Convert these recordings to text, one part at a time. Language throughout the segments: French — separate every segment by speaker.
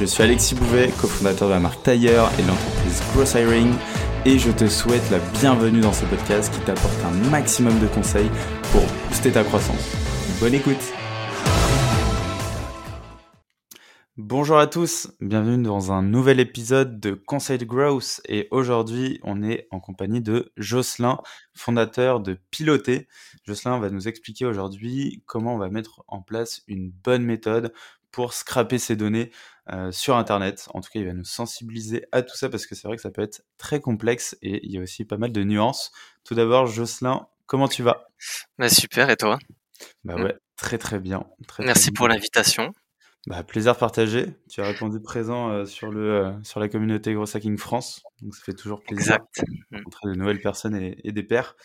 Speaker 1: Je suis Alexis Bouvet, cofondateur de la marque Tailleur et de l'entreprise Growth Hiring et je te souhaite la bienvenue dans ce podcast qui t'apporte un maximum de conseils pour booster ta croissance. Bonne écoute Bonjour à tous, bienvenue dans un nouvel épisode de Conseil de Growth et aujourd'hui on est en compagnie de Jocelyn, fondateur de Piloter. Jocelyn va nous expliquer aujourd'hui comment on va mettre en place une bonne méthode pour scraper ses données euh, sur Internet. En tout cas, il va nous sensibiliser à tout ça parce que c'est vrai que ça peut être très complexe et il y a aussi pas mal de nuances. Tout d'abord, Jocelyn, comment tu vas?
Speaker 2: Bah, Super, et toi?
Speaker 1: Bah ouais, très très bien.
Speaker 2: Merci pour l'invitation.
Speaker 1: Bah, plaisir partagé. Tu as répondu présent euh, sur, le, euh, sur la communauté Gros Hacking France. Donc ça fait toujours plaisir de rencontrer de nouvelles personnes et, et des pairs.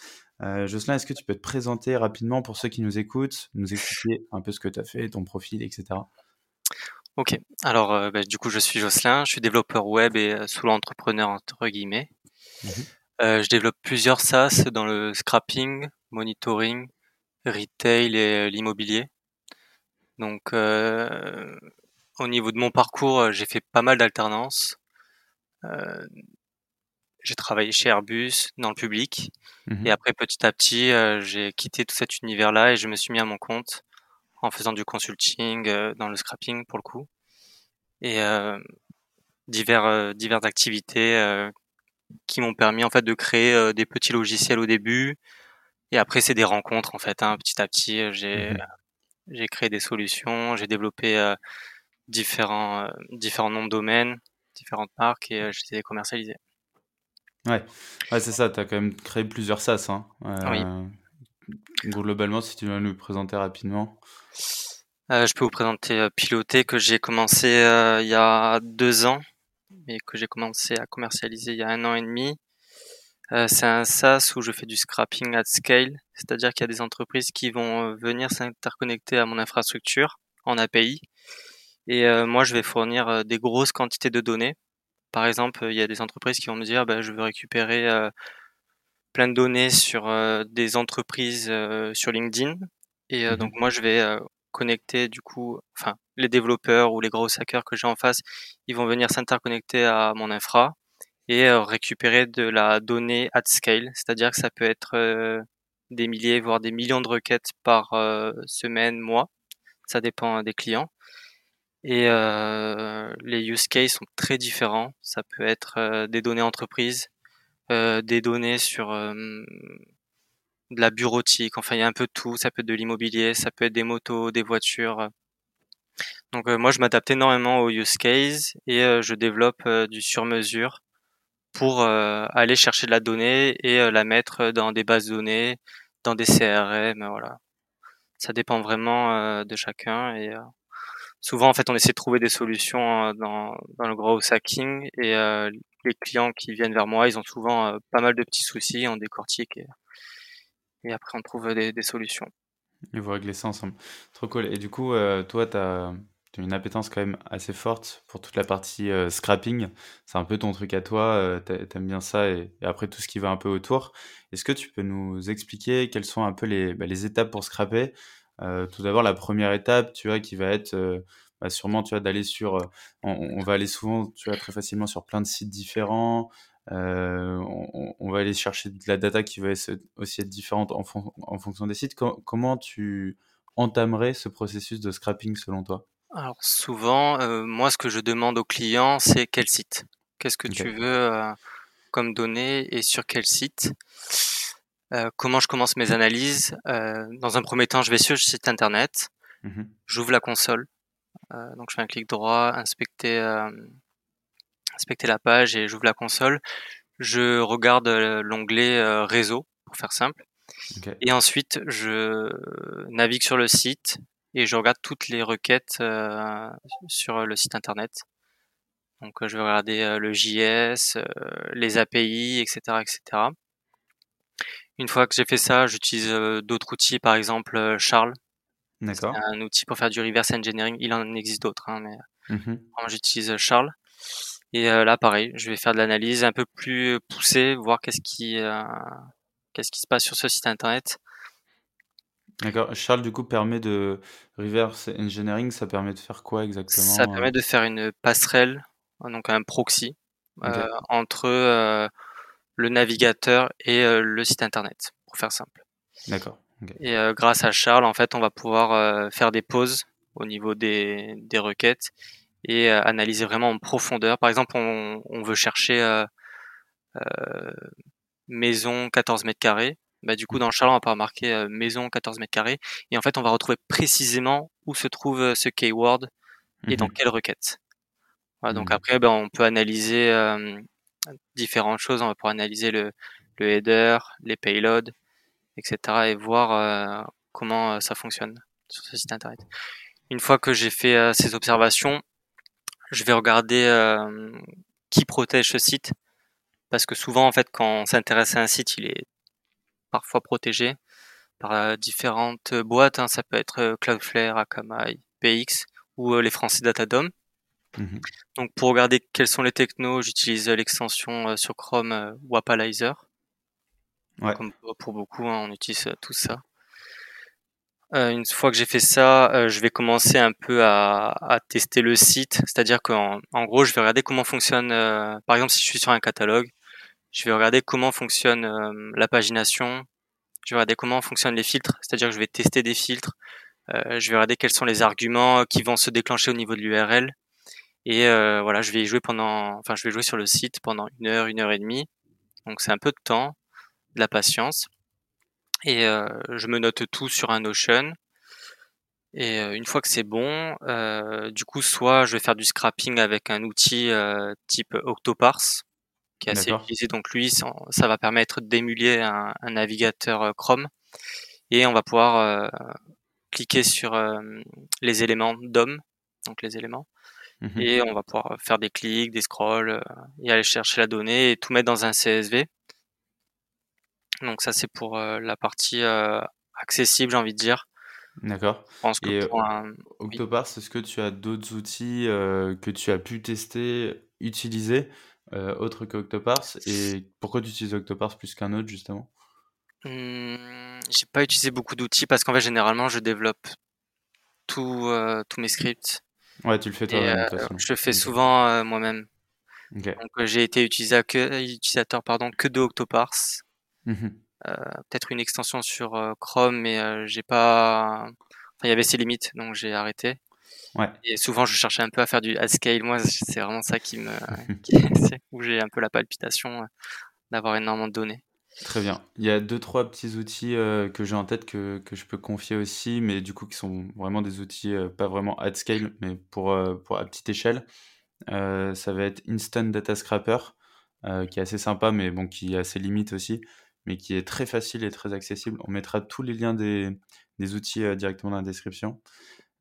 Speaker 1: Jocelyn, est-ce que tu peux te présenter rapidement pour ceux qui nous écoutent, nous expliquer un peu ce que tu as fait, ton profil, etc.
Speaker 2: Ok, alors euh, bah, du coup je suis Jocelyn, je suis développeur web et euh, sous l'entrepreneur entre guillemets. Mmh euh, je développe plusieurs SaaS dans le scrapping, monitoring, retail et l'immobilier. Donc au niveau de mon parcours, j'ai fait pas mal d'alternances. j'ai travaillé chez Airbus dans le public mmh et après petit à petit j'ai quitté tout cet univers-là et je me suis mis à mon compte en faisant du consulting euh, dans le scrapping pour le coup. Et euh, divers euh, diverses activités qui m'ont permis en fait de créer des petits logiciels au début. Et après c'est des rencontres en fait hein, petit à petit j'ai mmh j'ai créé des solutions j'ai développé différents différents noms de domaines différentes marques et je les ai commercialisées
Speaker 1: ouais, ouais c'est ça tu as quand même créé plusieurs SaaS hein.
Speaker 2: oui
Speaker 1: Globalement, si tu veux nous présenter rapidement.
Speaker 2: Euh, je peux vous présenter euh, Piloter que j'ai commencé euh, il y a deux ans et que j'ai commencé à commercialiser il y a un an et demi. c'est un SaaS où je fais du scrapping at scale, c'est-à-dire qu'il y a des entreprises qui vont venir s'interconnecter à mon infrastructure en API et moi je vais fournir des grosses quantités de données. Par exemple, il y a des entreprises qui vont me dire bah, je veux récupérer plein de données sur euh, des entreprises euh, sur LinkedIn. Et euh, mmh donc moi, je vais connecter du coup, enfin, les développeurs ou les gros hackers que j'ai en face, ils vont venir s'interconnecter à mon infra et récupérer de la donnée at scale, c'est-à-dire que ça peut être des milliers, voire des millions de requêtes par semaine, mois. Ça dépend des clients. Et les use cases sont très différents. Ça peut être des données entreprises, euh, des données sur euh, de la bureautique, enfin il y a un peu tout, ça peut être de l'immobilier, ça peut être des motos, des voitures. Donc euh, moi je m'adapte énormément aux use case et je développe du sur-mesure pour aller chercher de la donnée et la mettre dans des bases de données, dans des CRM, voilà. Ça dépend vraiment de chacun et souvent en fait on essaie de trouver des solutions dans, dans le gros hacking et les clients qui viennent vers moi, ils ont souvent euh, pas mal de petits soucis, on décortique et, et après on trouve des, solutions.
Speaker 1: Et vous réglez ça ensemble. Trop cool. Et du coup, euh, toi, tu as, une appétence quand même assez forte pour toute la partie euh, scrapping. C'est un peu ton truc à toi, tu aimes bien ça et, après tout ce qui va un peu autour. Est-ce que tu peux nous expliquer quelles sont un peu les, bah, les étapes pour scraper? Tout d'abord, la première étape, tu vois, qui va être bah, sûrement tu vois d'aller sur on, va aller souvent tu vois très facilement sur plein de sites différents euh, on, va aller chercher de la data qui va aussi être différente en, en fonction des sites. Comment tu entamerais ce processus de scrapping selon toi?
Speaker 2: Alors souvent euh, moi ce que je demande aux clients c'est quel site? Qu'est-ce que tu veux comme données et sur quel site? Comment je commence mes analyses? Dans un premier temps je vais sur le site internet. Mmh j'ouvre la console donc je fais un clic droit, inspecter, euh, inspecter la page et j'ouvre la console. Je regarde euh, l'onglet réseau pour faire simple. Et ensuite, je navigue sur le site et je regarde toutes les requêtes sur le site internet. Donc je vais regarder le JS, les API, etc., etc. Une fois que j'ai fait ça, j'utilise d'autres outils, par exemple Charles.
Speaker 1: D'accord.
Speaker 2: Un outil pour faire du reverse engineering. Il en existe d'autres, hein, mais
Speaker 1: Mmh
Speaker 2: j'utilise Charles. Et là, pareil, je vais faire de l'analyse un peu plus poussée, voir qu'est-ce qui, qu'est-ce qui se passe sur ce site internet.
Speaker 1: D'accord. Charles, du coup, permet de reverse engineering, ça permet de faire quoi exactement
Speaker 2: Ça permet de faire une passerelle, donc un proxy, entre le navigateur et le site internet, pour faire simple.
Speaker 1: D'accord.
Speaker 2: Et grâce à Charles, en fait, on va pouvoir faire des pauses au niveau des, des requêtes et euh, analyser vraiment en profondeur. Par exemple, on, on veut chercher euh, euh, maison 14 mètres carrés. Bah, du coup, dans le Charles, on va pas marquer maison 14 mètres carrés. Et en fait, on va retrouver précisément où se trouve ce keyword et dans mhm. quelle requête. Voilà, donc mhm. après, ben, on peut analyser différentes choses. On va pouvoir analyser le, le header, les payloads, etc. et voir comment ça fonctionne sur ce site internet. Une fois que j'ai fait ces observations, je vais regarder euh, qui protège ce site parce que souvent en fait quand on s'intéresse à un site il est parfois protégé par euh, différentes boîtes hein. ça peut être euh, Cloudflare, Akamai, PX ou les français Datadom mmh donc pour regarder quels sont les technos j'utilise l'extension sur Chrome Wapalizer ouais. comme pour beaucoup hein, on utilise tout ça euh, une fois que j'ai fait ça, euh, je vais commencer un peu à, à tester le site. C'est-à-dire qu'en en gros, je vais regarder comment fonctionne, euh, par exemple, si je suis sur un catalogue, je vais regarder comment fonctionne la pagination, je vais regarder comment fonctionnent les filtres, c'est-à-dire que je vais tester des filtres, je vais regarder quels sont les arguments qui vont se déclencher au niveau de l'URL. Et voilà, je vais jouer pendant, enfin, je vais jouer sur le site pendant une heure, une heure et demie. Donc c'est un peu de temps, de la patience. Et euh, je me note tout sur un Notion. Et euh, une fois que c'est bon, euh, du coup, soit je vais faire du scrapping avec un outil type Octoparse, qui est assez utilisé. Donc lui, ça, va permettre d'émuler un, navigateur Chrome. Et on va pouvoir cliquer sur les éléments DOM, donc les éléments. Mmh et on va pouvoir faire des clics, des scrolls, et aller chercher la donnée et tout mettre dans un CSV. Donc ça c'est pour euh, la partie euh, accessible, j'ai envie de dire.
Speaker 1: D'accord. Et Octoparse, est-ce que tu as d'autres outils euh, que tu as pu tester, utiliser, autres que Octoparse Et pourquoi tu utilises Octoparse plus qu'un autre, justement?
Speaker 2: Mmh, J'ai pas utilisé beaucoup d'outils parce qu'en fait, généralement, je développe tous mes scripts.
Speaker 1: Ouais, tu le fais toi-même.
Speaker 2: je le fais souvent moi-même. Donc j'ai été utilisateur, pardon, que de Octoparse. Mmh euh, peut-être une extension sur euh, Chrome, mais euh, j'ai pas. Enfin, il y avait ses limites, donc j'ai arrêté. Ouais. Et souvent, je cherchais un peu à faire du at scale. Moi, c'est vraiment ça qui me, où j'ai un peu la palpitation d'avoir énormément de données.
Speaker 1: Très bien. Il y a deux, trois petits outils que j'ai en tête que, que, je peux confier aussi, mais du coup, qui sont vraiment des outils pas vraiment at scale, mais pour, pour à petite échelle. ça va être Instant Data Scraper, qui est assez sympa, mais bon, qui a ses limites aussi mais qui est très facile et très accessible. On mettra tous les liens des, des outils euh, directement dans la description.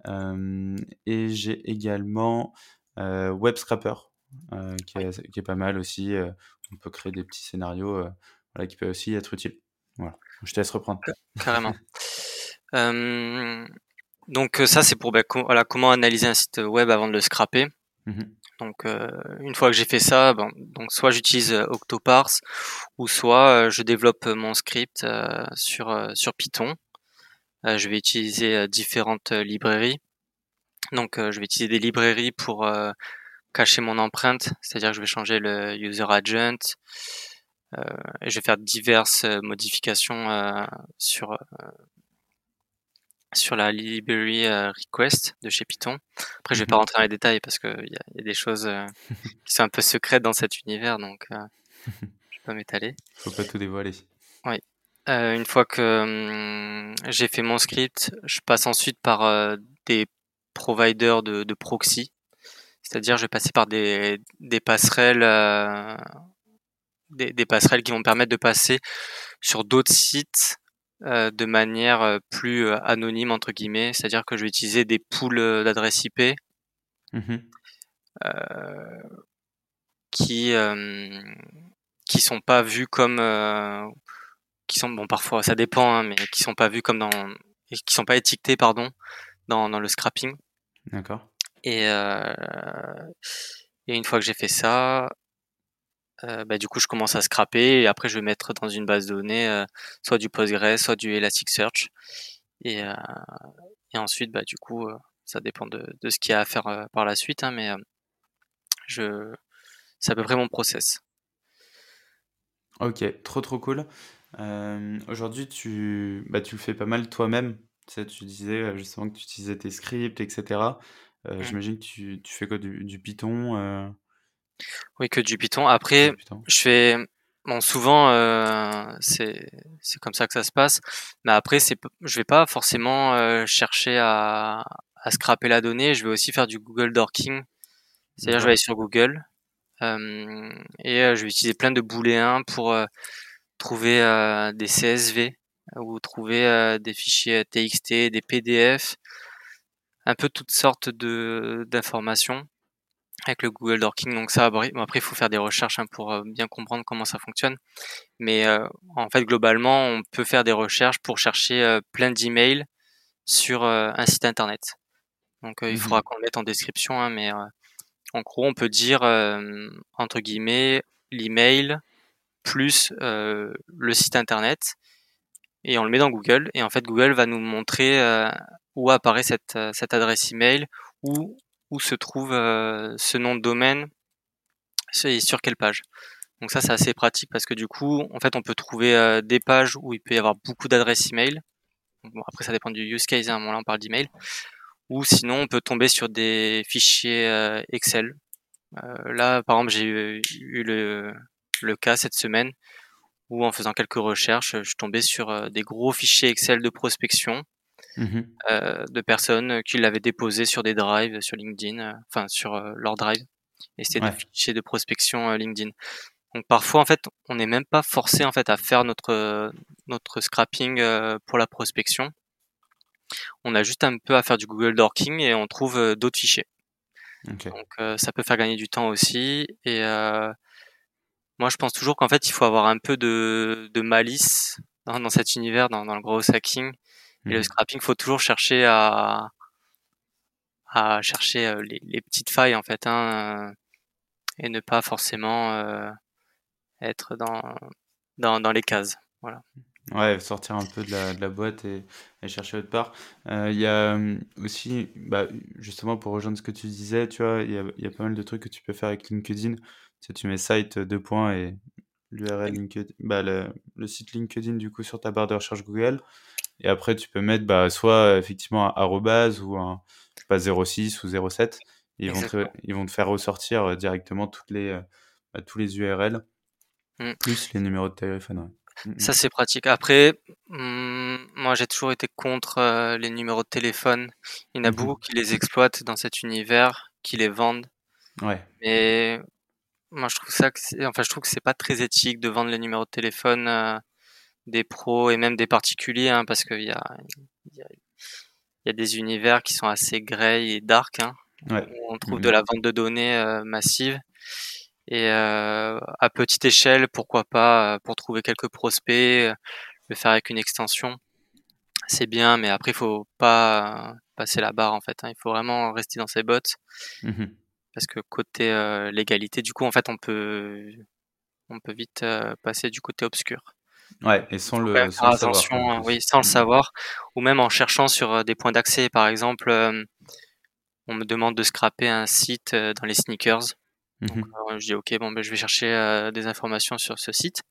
Speaker 1: Euh, et j'ai également euh, Web Scrapper, qui, est, qui, est, pas mal aussi. on peut créer des petits scénarios voilà, qui peuvent aussi être utiles. Voilà. Je te laisse reprendre.
Speaker 2: Carrément. donc ça, c'est pour bah, voilà, comment analyser un site web avant de le scraper. Mmh donc euh, une fois que j'ai fait ça, bon, donc soit j'utilise euh, Octoparse ou soit euh, je développe mon script sur sur Python. je vais utiliser différentes librairies. Donc je vais utiliser des librairies pour cacher mon empreinte, c'est-à-dire que je vais changer le user agent. et je vais faire diverses modifications sur sur la library euh, request de chez Python. Après, je vais pas mhm. rentrer dans les détails parce qu'il y, y, a des choses euh, qui sont un peu secrètes dans cet univers, donc euh, je vais pas m'étaler.
Speaker 1: Faut pas tout dévoiler.
Speaker 2: Oui. une fois que hum, j'ai fait mon script, je passe ensuite par des providers de, de proxy. C'est-à-dire, je vais passer par des, des passerelles, des, des passerelles qui vont me permettre de passer sur d'autres sites euh, de manière euh, plus euh, anonyme entre guillemets, c'est-à-dire que je vais utiliser des pools d'adresses IP. Mmh qui euh, qui sont pas vus comme qui sont bon parfois ça dépend hein, mais qui sont pas vus comme dans qui sont pas étiquetés pardon dans, dans le scrapping.
Speaker 1: D'accord.
Speaker 2: Et et une fois que j'ai fait ça, euh, bah, du coup, je commence à scraper et après, je vais mettre dans une base de données euh, soit du Postgres, soit du Elasticsearch. Et, euh, et ensuite, bah, du coup, ça dépend de, de ce qu'il y a à faire par la suite, hein, mais je, c'est à peu près mon process.
Speaker 1: Ok, trop trop cool. Aujourd'hui, tu, bah, tu le fais pas mal toi-même. Tu, sais, tu disais justement que tu utilisais tes scripts, etc. Mmh. J'imagine que tu, tu fais quoi du, du Python
Speaker 2: oui, que du Python. Après, je fais bon souvent euh, c'est comme ça que ça se passe. Mais après, je vais pas forcément euh, chercher à à scraper la donnée. Je vais aussi faire du Google Dorking. C'est-à-dire, je vais aller sur Google euh, et je vais utiliser plein de booléens pour trouver des CSV ou trouver des fichiers TXT, des PDF, un peu toutes sortes de d'informations avec le Google Dorking. Donc ça, après, il faut faire des recherches hein, pour euh, bien comprendre comment ça fonctionne. Mais euh, en fait, globalement, on peut faire des recherches pour chercher euh, plein d'emails sur un site internet. Donc il mmh faudra qu'on le mette en description, hein, mais en gros, on peut dire entre guillemets l'email plus le site internet et on le met dans Google et en fait Google va nous montrer où apparaît cette, cette adresse email ou où se trouve euh, ce nom de domaine et sur quelle page? Donc ça c'est assez pratique parce que du coup en fait on peut trouver euh, des pages où il peut y avoir beaucoup d'adresses email. Bon, après ça dépend du use case, hein, bon, là on parle d'email. Ou sinon on peut tomber sur des fichiers euh, Excel. là par exemple j'ai eu le, le cas cette semaine où en faisant quelques recherches je tombais sur des gros fichiers Excel de prospection Mmh euh, de personnes qui l'avaient déposé sur des drives sur LinkedIn, euh, enfin sur euh, leur drive. Et c'était des fichiers de prospection LinkedIn. Donc parfois en fait, on n'est même pas forcé en fait à faire notre notre scrapping pour la prospection. On a juste un peu à faire du Google Dorking et on trouve d'autres fichiers. Donc ça peut faire gagner du temps aussi. Et moi je pense toujours qu'en fait il faut avoir un peu de, de malice dans, dans cet univers, dans, dans le gros hacking. Et le mmh. scrapping, faut toujours chercher à, à chercher euh, les, les petites failles en fait, hein, euh, et ne pas forcément euh, être dans, dans, dans les cases. Voilà.
Speaker 1: Ouais, sortir un peu de la, de la boîte et, et chercher autre part. Il y a aussi, bah, justement pour rejoindre ce que tu disais, tu vois, il y a, y a, pas mal de trucs que tu peux faire avec LinkedIn. Tu, tu mets site deux points et l'URL LinkedIn, bah, le, le, site LinkedIn du coup sur ta barre de recherche Google. Et après, tu peux mettre bah, soit effectivement un arrobase ou un je sais pas, 06 ou 07. ils vont, te, ils vont te faire ressortir euh, directement toutes les, euh, bah, tous les URL, mmh. plus les numéros de téléphone.
Speaker 2: Mmh, mmh. Ça, c'est pratique. Après, moi, j'ai toujours été contre euh, les numéros de téléphone. Il y en a beaucoup qui les exploitent dans cet univers, qui les vendent.
Speaker 1: Ouais.
Speaker 2: Mais moi, je trouve ça que enfin, je trouve que c'est pas très éthique de vendre les numéros de téléphone des pros et même des particuliers, hein, parce qu'il y a, y, a, y a des univers qui sont assez grey et dark. Hein, On trouve de la vente de données euh, massive. Et euh, à petite échelle, pourquoi pas, euh, pour trouver quelques prospects, le faire avec une extension, c'est bien, mais après, il faut pas passer la barre en fait. Hein. Il faut vraiment rester dans ses bottes. Mmh parce que côté légalité, du coup, en fait, on peut, on peut vite passer du côté obscur.
Speaker 1: Ouais, et sans le, sans
Speaker 2: attention, hein, oui, sans le savoir, ou même en cherchant sur euh, des points d'accès. Par exemple, euh, on me demande de scraper un site euh, dans les sneakers. Donc, mmh je dis ok, bon, ben, je vais chercher des informations sur ce site.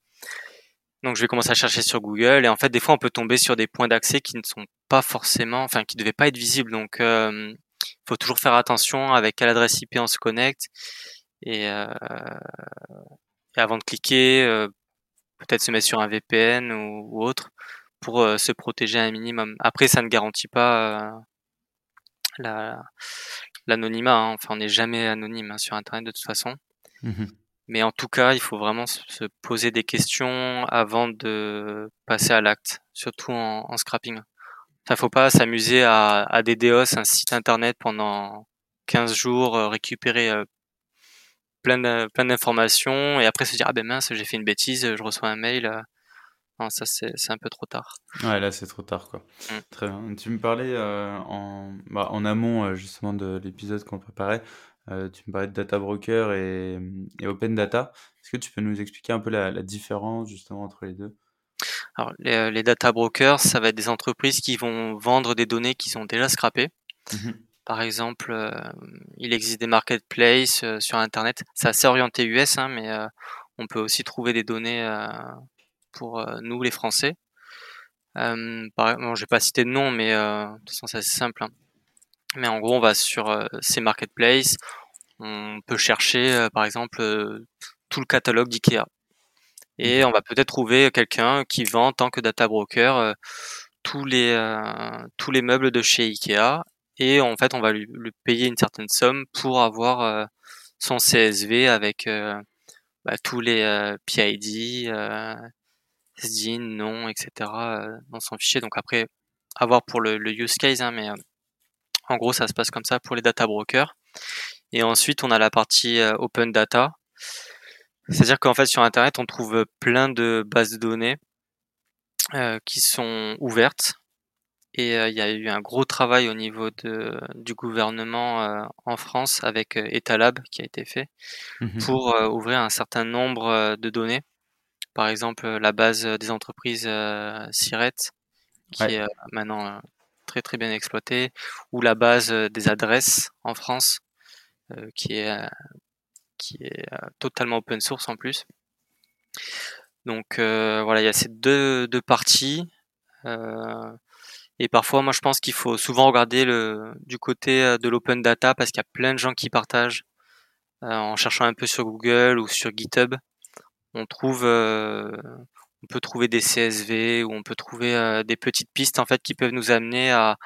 Speaker 2: Donc, je vais commencer à chercher sur Google, et en fait, des fois, on peut tomber sur des points d'accès qui ne sont pas forcément, enfin, qui ne devaient pas être visibles. Donc, il faut toujours faire attention avec quelle adresse IP on se connecte, et, et avant de cliquer peut-être se mettre sur un VPN ou, autre pour euh, se protéger un minimum. Après, ça ne garantit pas euh, la l'anonymat. Hein. Enfin, on n'est jamais anonyme hein, sur Internet de toute façon. Mmh Mais en tout cas, il faut vraiment se poser des questions avant de passer à l'acte, surtout en, en scrapping. Enfin, faut pas s'amuser à, à DDoS un site internet pendant 15 jours, euh, récupérer plein d'informations et après se dire ah ben mince j'ai fait une bêtise, je reçois un mail. Non, ça c'est un peu trop tard.
Speaker 1: Ouais, là c'est trop tard quoi. Mmh. Très bien. Tu me parlais en, bah, en amont justement de l'épisode qu'on préparait. tu me parlais de data broker et, et open data. Est-ce que tu peux nous expliquer un peu la, la différence justement entre les deux?
Speaker 2: Alors, les, les, data brokers, ça va être des entreprises qui vont vendre des données qui sont déjà scrappées. Mmh par exemple, euh, il existe des marketplaces euh, sur Internet. C'est assez orienté US, hein, mais euh, on peut aussi trouver des données pour nous, les Français. Par, bon, je vais pas citer de nom, mais de toute façon, c'est assez simple. Hein. Mais en gros, on va sur ces marketplaces. On peut chercher, par exemple, tout le catalogue d'IKEA. Et on va peut-être trouver quelqu'un qui vend en tant que data broker tous les tous les meubles de chez Ikea et en fait on va lui, payer une certaine somme pour avoir euh, son CSV avec euh, bah, tous les euh, PID, SDIN, nom, etc. dans son fichier. Donc après, avoir pour le, use case, hein, mais en gros ça se passe comme ça pour les data brokers. Et ensuite on a la partie open data. C'est-à-dire qu'en fait sur Internet on trouve plein de bases de données qui sont ouvertes et il y a eu un gros travail au niveau de, du gouvernement en France avec Etalab qui a été fait mmh pour ouvrir un certain nombre de données. Par exemple, la base des entreprises Siret, qui est maintenant très très bien exploitée, ou la base des adresses en France, qui est qui est totalement open source en plus. Donc voilà, il y a ces deux, deux parties. Et parfois, moi, je pense qu'il faut souvent regarder le, du côté euh, de l'open data parce qu'il y a plein de gens qui partagent euh, en cherchant un peu sur Google ou sur GitHub. On trouve, euh, on peut trouver des CSV ou on peut trouver des petites pistes en fait qui peuvent nous amener à,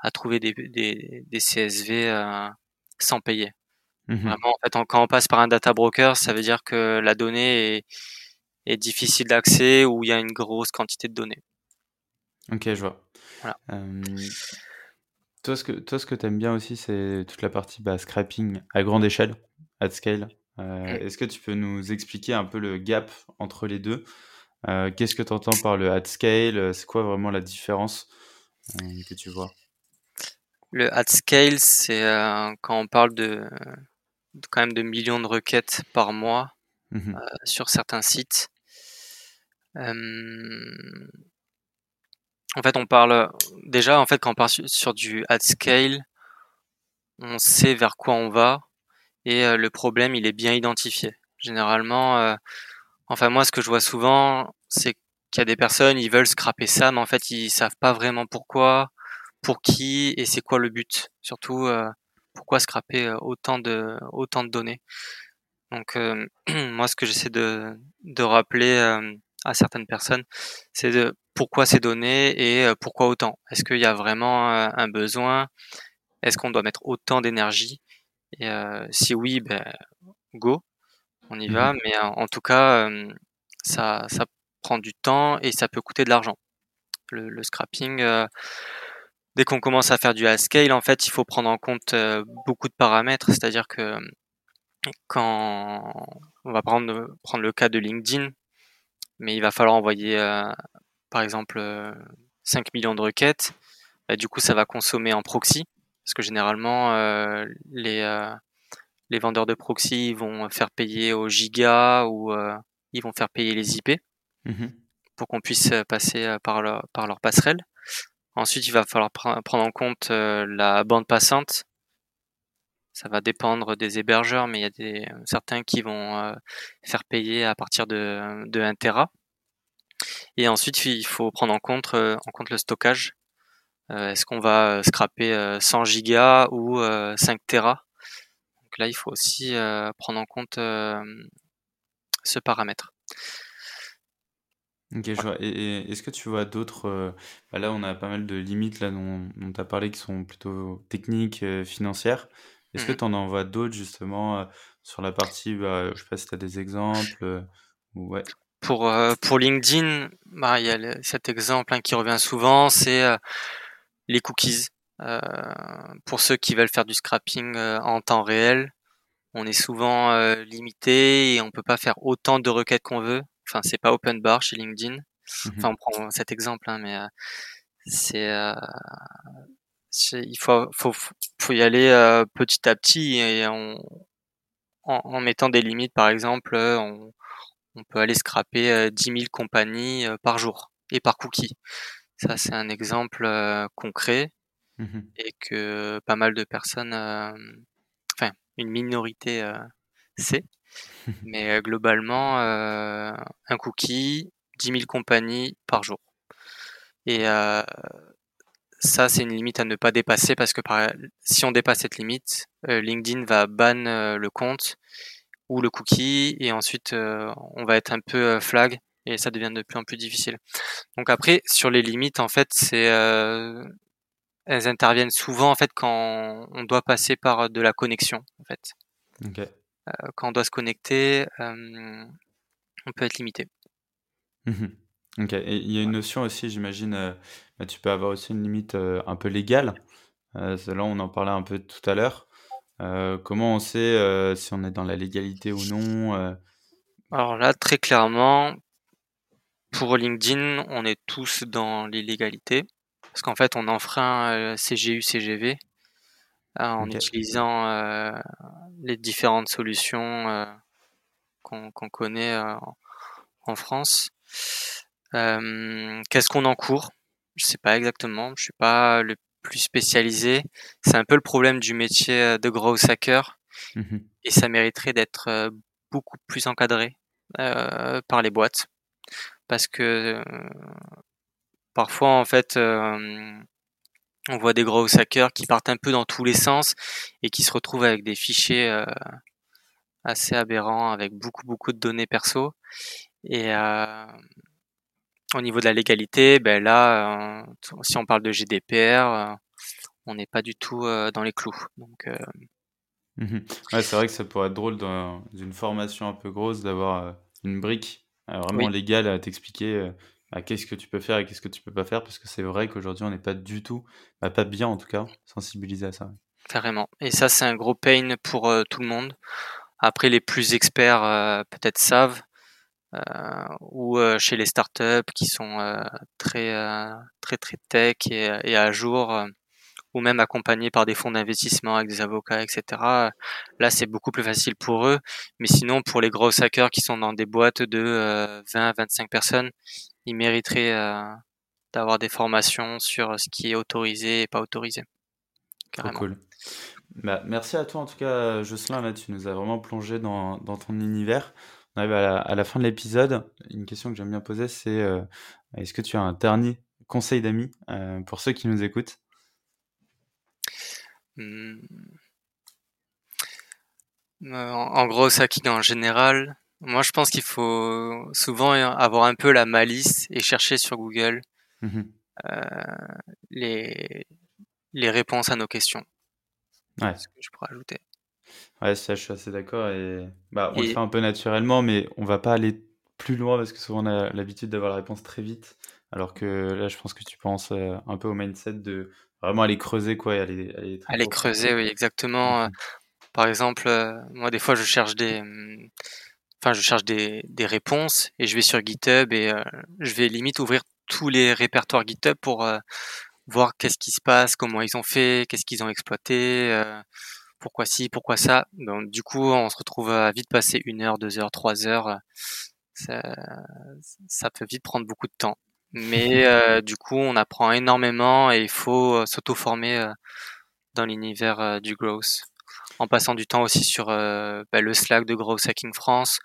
Speaker 2: à trouver des, des, des CSV sans payer. Mmh Vraiment, en fait, quand on passe par un data broker, ça veut dire que la donnée est, est difficile d'accès ou il y a une grosse quantité de données.
Speaker 1: Ok, je vois. toi, ce que, toi, ce que tu aimes bien aussi, c'est toute la partie bah, scrapping à grande échelle, at scale. Euh, mmh. Est-ce que tu peux nous expliquer un peu le gap entre les deux? Euh, Qu'est-ce que tu entends par le at scale? C'est quoi vraiment la différence euh, que tu vois?
Speaker 2: Le at scale, c'est quand on parle de, quand même de millions de requêtes par mois mmh sur certains sites. En fait, on parle déjà en fait quand on parle sur du at scale, on sait vers quoi on va et euh, le problème il est bien identifié. Généralement, euh, enfin moi ce que je vois souvent, c'est qu'il y a des personnes ils veulent scraper ça, mais en fait ils savent pas vraiment pourquoi, pour qui et c'est quoi le but. Surtout euh, pourquoi scraper autant de autant de données. Donc moi ce que j'essaie de de rappeler à certaines personnes, c'est de pourquoi ces données et euh, pourquoi autant? Est-ce qu'il y a vraiment euh, un besoin? Est-ce qu'on doit mettre autant d'énergie? Et euh, si oui, ben, go, on y va. Mmh Mais en, tout cas, ça, ça prend du temps et ça peut coûter de l'argent. Le, scrapping, dès qu'on commence à faire du high scale, en fait, il faut prendre en compte beaucoup de paramètres. C'est-à-dire que quand on va prendre, prendre le cas de LinkedIn, mais il va falloir envoyer par exemple 5 euh, millions de requêtes, bah, du coup ça va consommer en proxy, parce que généralement euh, les, euh, les vendeurs de proxy vont faire payer au giga ou ils vont faire payer les IP mmh pour qu'on puisse passer par leur, par leur passerelle. Ensuite, il va falloir prendre en compte la bande passante. Ça va dépendre des hébergeurs, mais il y a des, certains qui vont faire payer à partir de, de 1 Tera. Et ensuite, il faut prendre en compte, euh, en compte le stockage. Euh, est-ce qu'on va euh, scraper 100 gigas ou 5 Tera? Donc là, il faut aussi prendre en compte ce paramètre.
Speaker 1: Ok, je vois. Et, est-ce que tu vois d'autres... Bah là, on a pas mal de limites là, dont, tu as parlé qui sont plutôt techniques, financières. Est-ce que mmh tu en vois d'autres justement sur la partie, bah, je sais pas si tu as des exemples ouais.
Speaker 2: Pour, euh, pour LinkedIn, bah, il y a cet exemple hein, qui revient souvent, c'est euh, les cookies. Euh, pour ceux qui veulent faire du scrapping en temps réel, on est souvent euh, limité et on peut pas faire autant de requêtes qu'on veut. Enfin, c'est pas open bar chez LinkedIn. Mmh enfin, on prend cet exemple, hein, mais euh, c'est, il faut, faut, faut y aller petit à petit et en, en, mettant des limites. Par exemple, on, on peut aller scraper 10 000 compagnies par jour et par cookie. Ça, c'est un exemple concret mmh et que pas mal de personnes, enfin une minorité sait. Mais globalement, un cookie, 10 000 compagnies par jour. Et ça, c'est une limite à ne pas dépasser parce que si on dépasse cette limite, LinkedIn va ban le compte ou le cookie et ensuite on va être un peu flag et ça devient de plus en plus difficile. Donc après, sur les limites, en fait, c'est elles interviennent souvent en fait quand on doit passer par de la connexion en fait. Euh, quand on doit se connecter, on peut être limité.
Speaker 1: Mmh ok. Et il y a une notion aussi, j'imagine, euh, bah, tu peux avoir aussi une limite euh, un peu légale. là, on en parlait un peu tout à l'heure. Comment on sait si on est dans la légalité ou non
Speaker 2: Alors là, très clairement, pour LinkedIn, on est tous dans l'illégalité. Parce qu'en fait, on enfreint euh, CGU, CGV euh, en utilisant euh, les différentes solutions qu'on connaît en France. Qu'est-ce qu'on encourt? Je sais pas exactement. Je suis pas le plus spécialisé. C'est un peu le problème du métier de gros hacker. Mmh Et ça mériterait d'être beaucoup plus encadré par les boîtes parce que parfois en fait on voit des gros hackers qui partent un peu dans tous les sens et qui se retrouvent avec des fichiers assez aberrants avec beaucoup beaucoup de données perso et au niveau de la légalité ben là si on parle de GDPR on n'est pas du tout dans les clous donc
Speaker 1: mmh c'est vrai que ça pourrait être drôle dans une formation un peu grosse d'avoir une brique euh, vraiment légal à t'expliquer euh, bah, qu'est-ce que tu peux faire et qu'est-ce que tu peux pas faire, parce que c'est vrai qu'aujourd'hui, on n'est pas du tout, bah, pas bien en tout cas, sensibilisé à ça.
Speaker 2: Carrément. Et ça, c'est un gros pain pour euh, tout le monde. Après, les plus experts peut-être savent, ou chez les startups qui sont très, très, très tech et, et à jour, ou même accompagnés par des fonds d'investissement avec des avocats, etc. Là, c'est beaucoup plus facile pour eux. Mais sinon, pour les gros hackers qui sont dans des boîtes de 20 à 25 personnes, ils mériteraient euh, d'avoir des formations sur ce qui est autorisé et pas autorisé.
Speaker 1: cool. Bah, merci à toi en tout cas, Jocelyn. tu nous as vraiment plongé dans, ton univers. On arrive à la, fin de l'épisode. Une question que j'aime bien poser, c'est euh, est-ce que tu as un dernier conseil d'amis euh, pour ceux qui nous écoutent?
Speaker 2: Hmm. Euh, en gros, hacking en général, moi je pense qu'il faut souvent avoir un peu la malice et chercher sur Google mmh euh, les, les réponses à nos questions.
Speaker 1: Ouais.
Speaker 2: Ce que je pourrais ajouter.
Speaker 1: Ouais, ça, je suis assez d'accord. Et bah, on le fait un peu naturellement, mais on va pas aller plus loin parce que souvent on a l'habitude d'avoir la réponse très vite. Alors que là, je pense que tu penses euh, un peu au mindset de Vraiment aller creuser quoi et aller,
Speaker 2: aller, creuser, oui, exactement. Mmh par exemple, euh, moi des fois je cherche des, mmh, enfin je cherche des, des réponses et je vais sur GitHub et euh, je vais limite ouvrir tous les répertoires GitHub pour euh, voir qu'est-ce qui se passe, comment ils ont fait, qu'est-ce qu'ils ont exploité, pourquoi ci, pourquoi ça? Donc du coup, on se retrouve à vite passer une heure, deux heures, trois heures. Ça, ça peut vite prendre beaucoup de temps. Mais euh, du coup, on apprend énormément et il faut euh, s'auto-former euh, dans l'univers du growth. En passant du temps aussi sur bah, le Slack de Growth Hacking France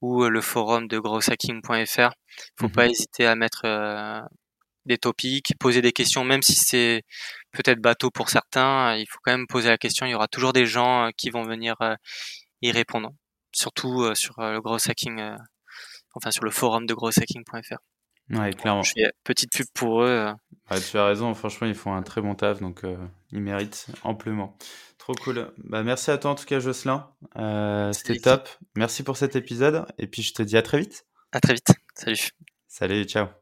Speaker 2: ou le forum de growthhacking.fr. Faut pas mmh hésiter à mettre des topics, poser des questions, même si c'est peut-être bateau pour certains, il faut quand même poser la question. Il y aura toujours des gens qui vont venir y répondre. Surtout sur le growth hacking, enfin sur le forum de growthhacking.fr.
Speaker 1: Ouais, clairement.
Speaker 2: Je fais petite pub pour eux.
Speaker 1: Euh. tu as raison, franchement, ils font un très bon taf, donc euh, ils méritent amplement. Trop cool. Bah, merci à toi en tout cas, Jocelyn. Euh, c'était top. Merci pour cet épisode, et puis je te dis à très vite.
Speaker 2: À très vite. Salut.
Speaker 1: Salut, ciao.